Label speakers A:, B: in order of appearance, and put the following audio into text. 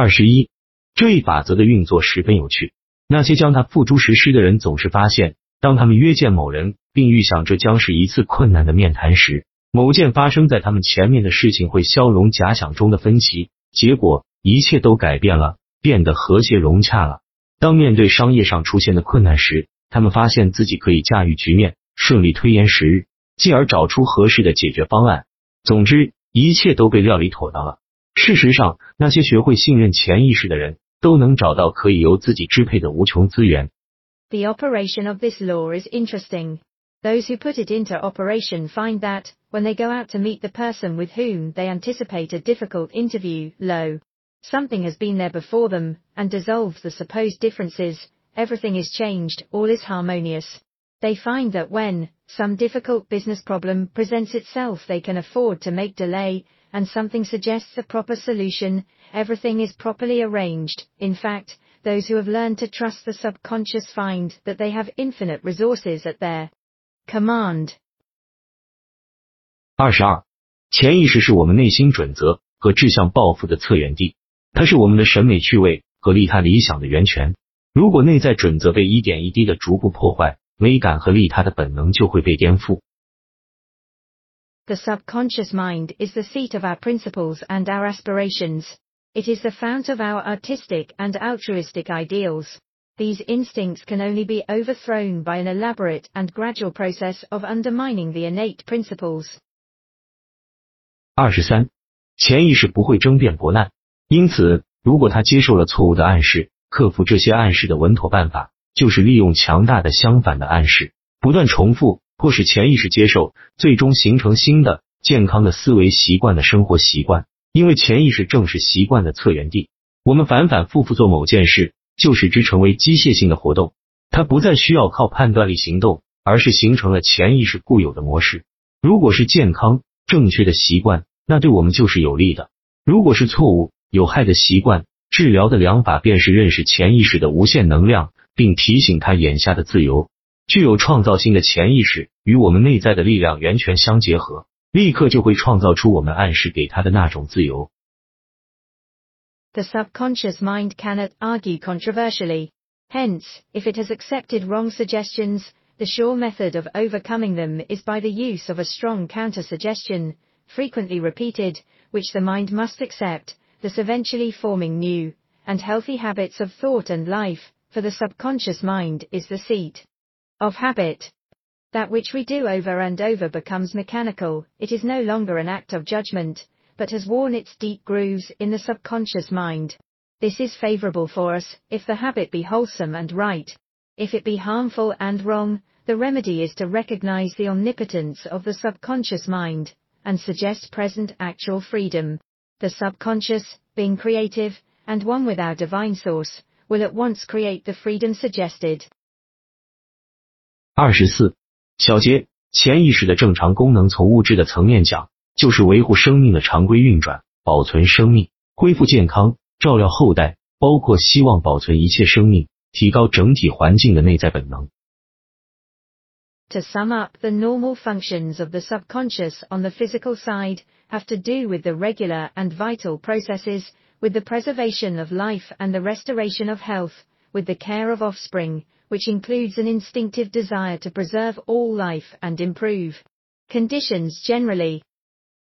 A: 二十一，这一法则的运作十分有趣。那些将它付诸实施的人，总是发现，当他们约见某人，并预想这将是一次困难的面谈时，某件发生在他们前面的事情会消融假想中的分歧，结果一切都改变了，变得和谐融洽了。当面对商业上出现的困难时，他们发现自己可以驾驭局面，顺利推延时日，进而找出合适的解决方案。总之，一切都被料理妥当了。事实上，那些学会信任潜意识的人。都能找到可以由自己支配的无穷资源。
B: The operation of this law is interesting. Those who put it into operation find that, when they go out to meet the person with whom they anticipate a difficult interview, lo, something has been there before them, and dissolves the supposed differences, everything is changed, all is harmonious. They find that when, some difficult business problem presents itself they can afford to make delay, and something suggests a proper solution, everything is properly arranged. In fact, those who have learned to trust the subconscious find that they have infinite resources at their command.
A: 二十二，潜意识是我们内心准则和志向抱负的策源地，它是我们的审美趣味和利他理想的源泉。如果内在准则被一点一滴的逐步破坏，美感和利他的本能就会被颠覆。
B: The subconscious mind is the seat of our principles and our aspirations. It is the fount of our artistic and altruistic ideals. These instincts can only be overthrown by an elaborate and gradual process of undermining the innate principles.
A: 二十三，潜意识不会争辩驳难，因此，如果他接受了错误的暗示，克服这些暗示的稳妥办法，就是利用强大的相反的暗示，不断重复。 迫使潜意识接受，最终形成新的健康的思维习惯的生活习惯。因为潜意识正是习惯的策源地。我们反反复复做某件事，就使之成为机械性的活动。它不再需要靠判断力行动，而是形成了潜意识固有的模式。如果是健康正确的习惯，那对我们就是有利的；如果是错误有害的习惯，治疗的良法便是认识潜意识的无限能量，并提醒他眼下的自由。具有创造性的潜意识与我们内在的力量源泉相结合，立刻就会创造出我们暗示给他的那种自由。
B: The subconscious mind cannot argue controversially. Hence, if it has accepted wrong suggestions, the sure method of overcoming them is by the use of a strong counter-suggestion, frequently repeated, which the mind must accept, thus eventually forming new and healthy habits of thought and life, for the subconscious mind is the seat of habit. That which we do over and over becomes mechanical, it is no longer an act of judgment, but has worn its deep grooves in the subconscious mind. This is favorable for us, if the habit be wholesome and right. If it be harmful and wrong, the remedy is to recognize the omnipotence of the subconscious mind, and suggest present actual freedom. The subconscious, being creative, and one with our divine source, will at once create the freedom suggested.
A: 二十四小节潜意识的正常功能，从物质的层面讲，就是维护生命的常规运转，保存生命，恢复健康，照料后代，包括希望保存一切生命，提高整体环境的内在本能。
B: To sum up, the normal functions of the subconscious on the physical side have to do with the regular and vital processes, with the preservation of life and the restoration of health, with the care of offspring, which includes an instinctive desire to preserve all life and improve conditions generally.